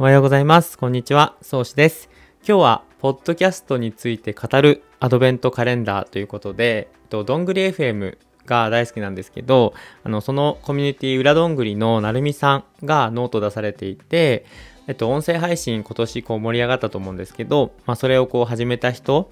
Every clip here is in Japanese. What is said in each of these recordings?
おはようございます。こんにちは。そうしです。今日は、ポッドキャストについて語るアドベントカレンダーということで、えっとどんぐり FM が大好きなんですけど、あの、そのコミュニティ裏どんぐりのなるみさんがノート出されていて、えっと、音声配信今年こう盛り上がったと思うんですけど、まあ、それをこう始めた人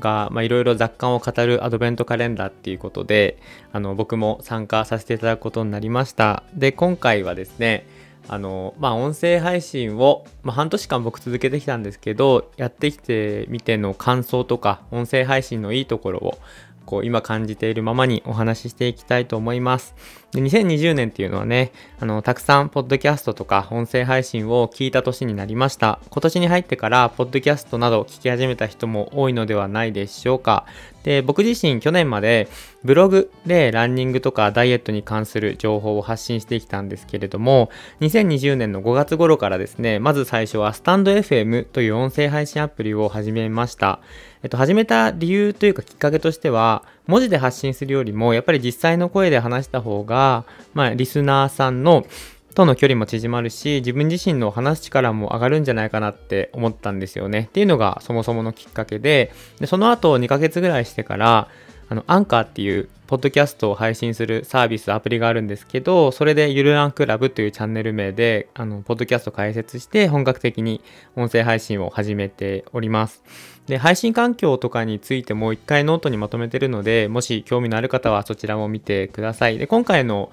が、いろいろ雑感を語るアドベントカレンダーっていうことで、あの、僕も参加させていただくことになりました。で、今回はですね、あの、まあ、音声配信を、まあ、半年間僕続けてきたんですけど、やってきてみての感想とか、音声配信のいいところを、こう、今感じているままにお話ししていきたいと思います。で2020年っていうのはね、あの、たくさんポッドキャストとか音声配信を聞いた年になりました。今年に入ってから、ポッドキャストなど聞き始めた人も多いのではないでしょうか。で、僕自身去年までブログでランニングとかダイエットに関する情報を発信してきたんですけれども、2020年の5月頃からですね、まず最初はスタンド FM という音声配信アプリを始めました。えっと、始めた理由というかきっかけとしては、文字で発信するよりも、やっぱり実際の声で話した方が、まあ、リスナーさんのとの距離も縮まるし、自分自身の話す力も上がるんじゃないかなって思ったんですよね。っていうのがそもそものきっかけで、でその後2ヶ月ぐらいしてから、あの、アンカーっていう、ポッドキャストを配信するサービス、アプリがあるんですけど、それでゆるランクラブというチャンネル名で、あの、ポッドキャスト開設して、本格的に音声配信を始めております。で、配信環境とかについてもう一回ノートにまとめてるので、もし興味のある方はそちらも見てください。で、今回の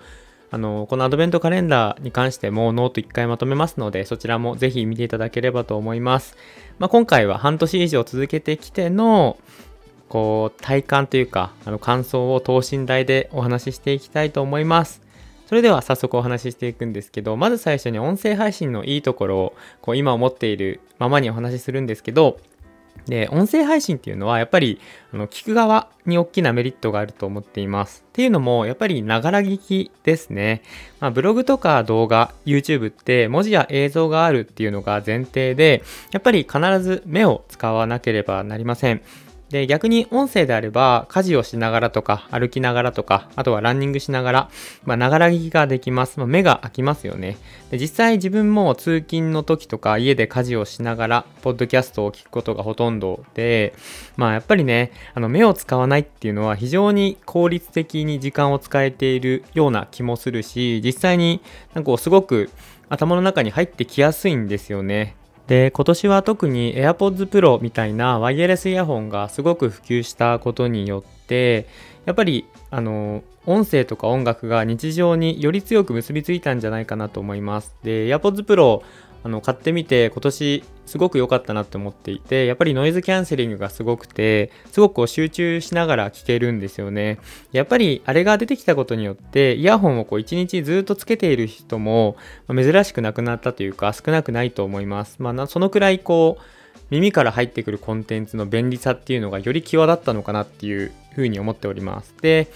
あの、このアドベントカレンダーに関してもノート一回まとめますので、そちらもぜひ見ていただければと思います。まあ、今回は半年以上続けてきての、こう、体感というか、あの、感想を等身大でお話ししていきたいと思います。それでは早速お話ししていくんですけど、まず最初に音声配信のいいところを、こう、今思っているままにお話しするんですけど、で、音声配信っていうのはやっぱりあの聞く側に大きなメリットがあると思っています。っていうのもやっぱりながら聞きですね。まあ、ブログとか動画、YouTube って文字や映像があるっていうのが前提で、やっぱり必ず目を使わなければなりません。で、逆に音声であれば、家事をしながらとか、歩きながらとか、あとはランニングしながら、まあ、ながら聞きができます。まあ、目が開きますよね。で、実際自分も通勤の時とか、家で家事をしながら、ポッドキャストを聞くことがほとんどで、まあ、やっぱりね、あの、目を使わないっていうのは非常に効率的に時間を使えているような気もするし、実際になんかこうすごく頭の中に入ってきやすいんですよね。で、今年は特に AirPods Pro みたいなワイヤレスイヤホンがすごく普及したことによって、やっぱり、あの、音声とか音楽が日常により強く結びついたんじゃないかなと思います。で、AirPods Pro あの買ってみて今年すごく良かったなって思っていてやっぱりノイズキャンセリングがすごくてすごくこう集中しながら聞けるんですよね。やっぱりあれが出てきたことによってイヤホンをこう一日ずっとつけている人も珍しくなくなったというか少なくないと思います。まあそのくらいこう耳から入ってくるコンテンツの便利さっていうのがより際立ったのかなっていうふうに思っております。で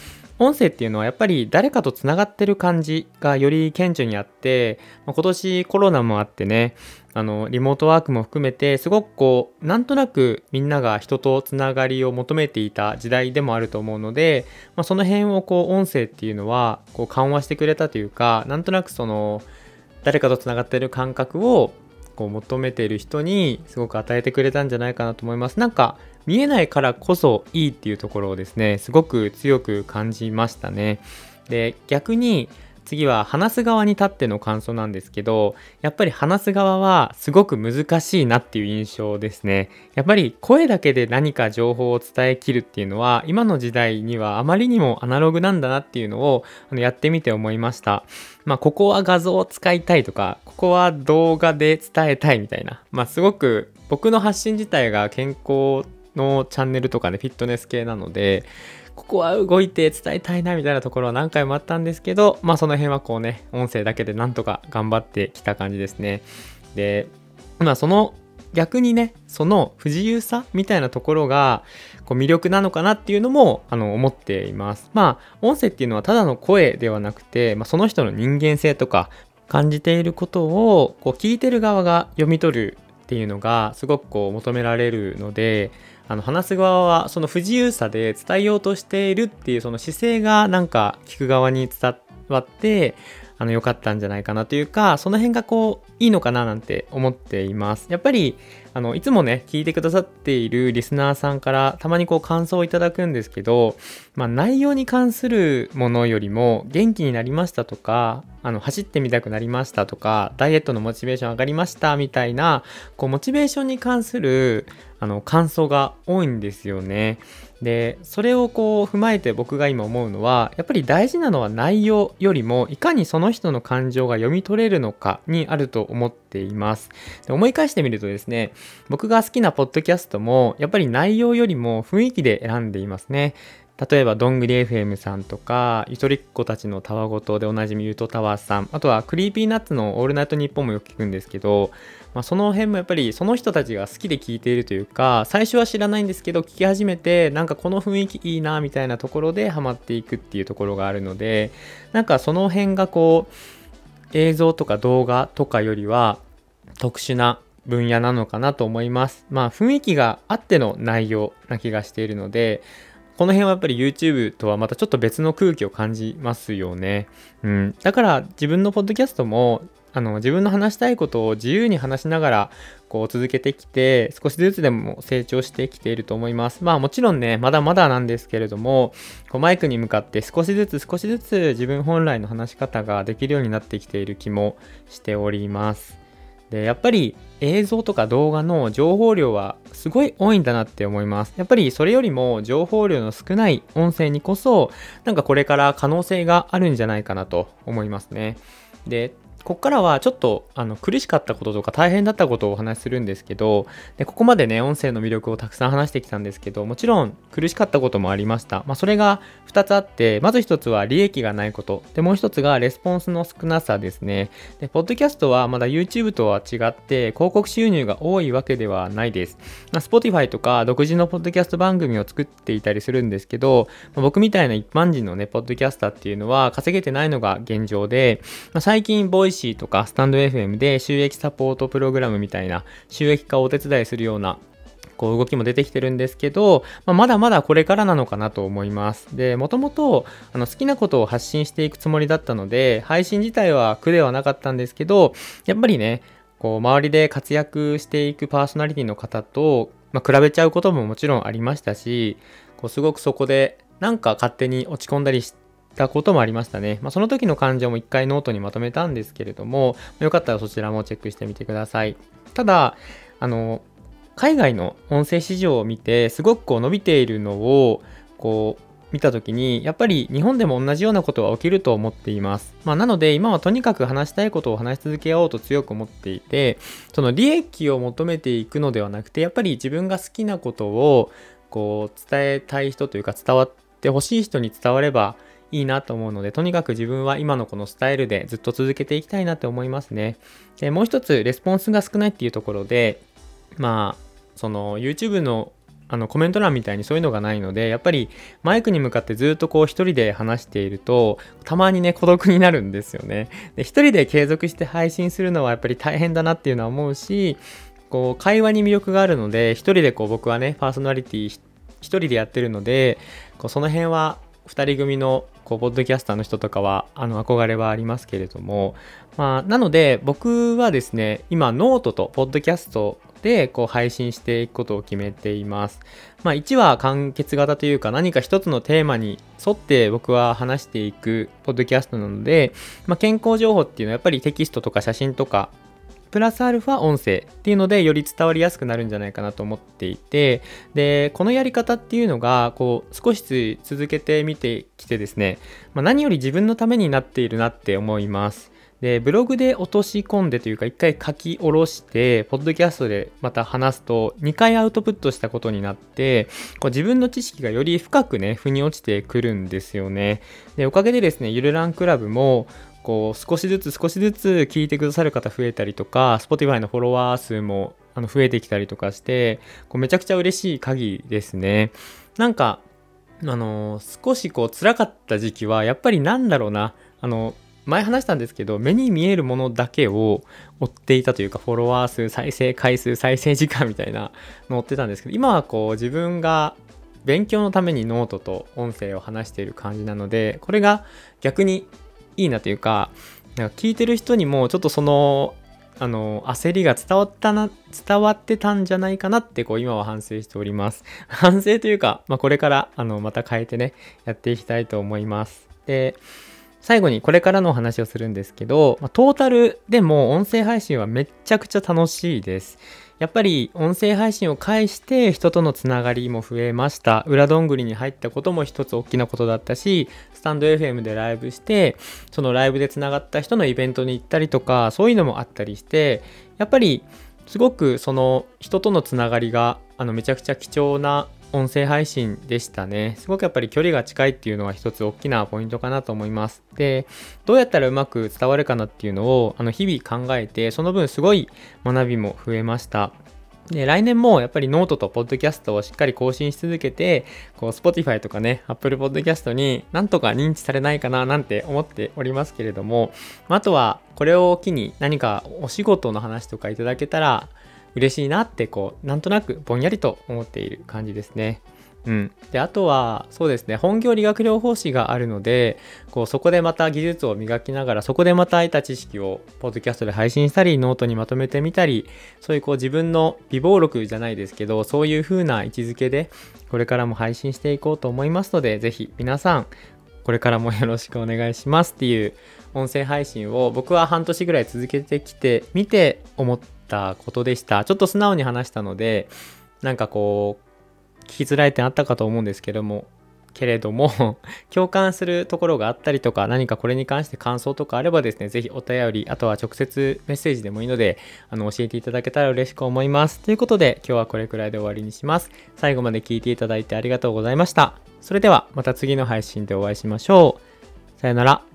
音声っていうのはやっぱり誰かとつながってる感じがより顕著にあって、まあ今年コロナもあってね、あの、リモートワークも含めて、すごくこう、なんとなくみんなが人とつながりを求めていた時代でもあると思うので、まあ、その辺をこう、音声っていうのは、こう、緩和してくれたというか、なんとなくその、誰かとつながってる感覚を、こう、求めている人にすごく与えてくれたんじゃないかなと思います。なんか、見えないからこそいいっていうところをですね、すごく強く感じましたね。で、逆に次は話す側に立っての感想なんですけど、やっぱり話す側はすごく難しいなっていう印象ですね。やっぱり声だけで何か情報を伝えきるっていうのは、今の時代にはあまりにもアナログなんだなっていうのをあのやってみて思いました。まあ、ここは画像を使いたいとか、ここは動画で伝えたいみたいな。まあ、すごく僕の発信自体が健康のチャンネルとかね、フィットネス系なので、ここは動いて伝えたいなみたいなところは何回もあったんですけど、まあその辺はこうね、音声だけでなんとか頑張ってきた感じですね。で、まあその逆にね、その不自由さみたいなところがこう魅力なのかなっていうのもあの思っています。まあ音声っていうのはただの声ではなくて、まあ、その人の人間性とか感じていることをこう聞いてる側が読み取るっていうのがすごくこう求められるのであの話す側はその不自由さで伝えようとしているっていうその姿勢がなんか聞く側に伝わってあの良かったんじゃないかなというかその辺がこういいのかななんて思っています。やっぱりあのいつもね聞いてくださっているリスナーさんからたまにこう感想をいただくんですけど、まあ、内容に関するものよりも元気になりましたとかあの走ってみたくなりましたとかダイエットのモチベーション上がりましたみたいなこうモチベーションに関するあの感想が多いんですよね。でそれをこう踏まえて僕が今思うのはやっぱり大事なのは内容よりもいかにその人の感情が読み取れるのかにあると思ってています。で思い返してみるとですね僕が好きなポッドキャストもやっぱり内容よりも雰囲気で選んでいますね。例えばどんぐり FM さんとかゆとりっ子たちのたわごとでおなじみゆとたわさん。あとは Creepy Nuts のオールナイトニッポンもよく聞くんですけどまあ、その辺もやっぱりその人たちが好きで聞いているというか最初は知らないんですけど聞き始めてなんかこの雰囲気いいなみたいなところでハマっていくっていうところがあるのでなんかその辺がこう映像とか動画とかよりは特殊な分野なのかなと思います。まあ雰囲気があっての内容な気がしているのでこの辺はやっぱり YouTube とはまたちょっと別の空気を感じますよね。うん。だから自分のポッドキャストもあの自分の話したいことを自由に話しながらこう続けてきて少しずつでも成長してきていると思います。まあもちろんねまだまだなんですけれどもこうマイクに向かって少しずつ少しずつ自分本来の話し方ができるようになってきている気もしております。でやっぱり映像とか動画の情報量はすごい多いんだなって思います。やっぱりそれよりも情報量の少ない音声にこそなんかこれから可能性があるんじゃないかなと思いますね。でここからはちょっとあの苦しかったこととか大変だったことをお話しするんですけどでここまでね音声の魅力をたくさん話してきたんですけどもちろん苦しかったこともありました、まあ、それが2つあってまず1つは利益がないこと。でもう1つがレスポンスの少なさですね。でポッドキャストはまだ YouTube とは違って広告収入が多いわけではないです、まあ、Spotify とか独自のポッドキャスト番組を作っていたりするんですけど、まあ、僕みたいな一般人のねポッドキャスターっていうのは稼げてないのが現状で、まあ、最近ボイイシーとかスタンド FM で収益サポートプログラムみたいな収益化をお手伝いするようなこう動きも出てきてるんですけど、まあ、まだまだこれからなのかなと思います。で、もともとあの好きなことを発信していくつもりだったので、配信自体は苦ではなかったんですけど、やっぱりね、こう周りで活躍していくパーソナリティの方と、まあ、比べちゃうことももちろんありましたし、こうすごくそこでなんか勝手に落ち込んだりしてたこともありましたね。まあ、その時の感情も一回ノートにまとめたんですけれども、よかったらそちらもチェックしてみてください。ただ、あの、海外の音声市場を見て、すごくこう伸びているのを、こう、見た時に、やっぱり日本でも同じようなことは起きると思っています。まあ、なので、今はとにかく話したいことを話し続けようと強く思っていて、その利益を求めていくのではなくて、やっぱり自分が好きなことを、こう、伝えたい人というか、伝わってほしい人に伝わればいいなと思うので、とにかく自分は今のこのスタイルでずっと続けていきたいなって思いますね。で、もう一つ、レスポンスが少ないっていうところで、まあ、その YouTube のあのコメント欄みたいにそういうのがないのでやっぱりマイクに向かってずっとこう一人で話しているとたまにね孤独になるんですよねで一人で継続して配信するのはやっぱり大変だなっていうのは思うしこう会話に魅力があるので一人でこう僕はねパーソナリティ一人でやってるのでこうその辺は2人組のこうポッドキャスターの人とかはあの憧れはありますけれども、まあ、なので僕はですね今ノートとポッドキャストでこう配信していくことを決めています。まあ、1は完結型というか何か一つのテーマに沿って僕は話していくポッドキャストなので、まあ、健康情報っていうのはやっぱりテキストとか写真とかプラスアルファ音声っていうのでより伝わりやすくなるんじゃないかなと思っていてでこのやり方っていうのがこう少し続けてみてきてですね、まあ、何より自分のためになっているなって思います。でブログで落とし込んでというか一回書き下ろしてポッドキャストでまた話すと2回アウトプットしたことになってこう自分の知識がより深くね腑に落ちてくるんですよね。でおかげでですねゆるランクラブもこう少しずつ少しずつ聞いてくださる方増えたりとか Spotify のフォロワー数もあの増えてきたりとかしてこうめちゃくちゃ嬉しい限りですね。なんかあの少しこう辛かった時期はやっぱりなんだろうなあの前話したんですけど目に見えるものだけを追っていたというかフォロワー数再生回数再生時間みたいなのを追ってたんですけど今はこう自分が勉強のためにノートと音声を話している感じなのでこれが逆にいいなというかなんか聞いてる人にもちょっとそのあの焦りが伝わったな伝わってたんじゃないかなってこう今は反省しております 反省というか、まあ、これからあのまた変えてねやっていきたいと思いますで最後にこれからのお話をするんですけど、まあ、トータルでも音声配信はめっちゃくちゃ楽しいです。やっぱり音声配信を介して人とのつながりも増えました。裏どんぐりに入ったことも一つ大きなことだったし、スタンド FM でライブして、そのライブでつながった人のイベントに行ったりとか、そういうのもあったりして、やっぱりすごくその人とのつながりがあのめちゃくちゃ貴重な音声配信でしたね。すごくやっぱり距離が近いっていうのは一つ大きなポイントかなと思います。で、どうやったらうまく伝わるかなっていうのをあの日々考えて、その分すごい学びも増えました。で、来年もやっぱりノートとポッドキャストをしっかり更新し続けて、こう、Spotify とかね、Apple Podcast になんとか認知されないかななんて思っておりますけれども、あとはこれを機に何かお仕事の話とかいただけたら、嬉しいなってこうなんとなくぼんやりと思っている感じですね。うん、であとはそうですね本業理学療法士があるのでこうそこでまた技術を磨きながらそこでまた得た知識をポッドキャストで配信したりノートにまとめてみたりそういうこう自分の美貌録じゃないですけどそういう風な位置づけでこれからも配信していこうと思いますので是非皆さんこれからもよろしくお願いしますっていう音声配信を僕は半年ぐらい続けてきてみて思ってたことでした。ちょっと素直に話したので、なんかこう、聞きづらい点あったかと思うんですけども、けれども 共感するところがあったりとか、何かこれに関して感想とかあればですね、ぜひお便り、あとは直接メッセージでもいいので、あの、教えていただけたら嬉しく思います。ということで、今日はこれくらいで終わりにします。最後まで聞いていただいてありがとうございました。それでは、また次の配信でお会いしましょう。さよなら。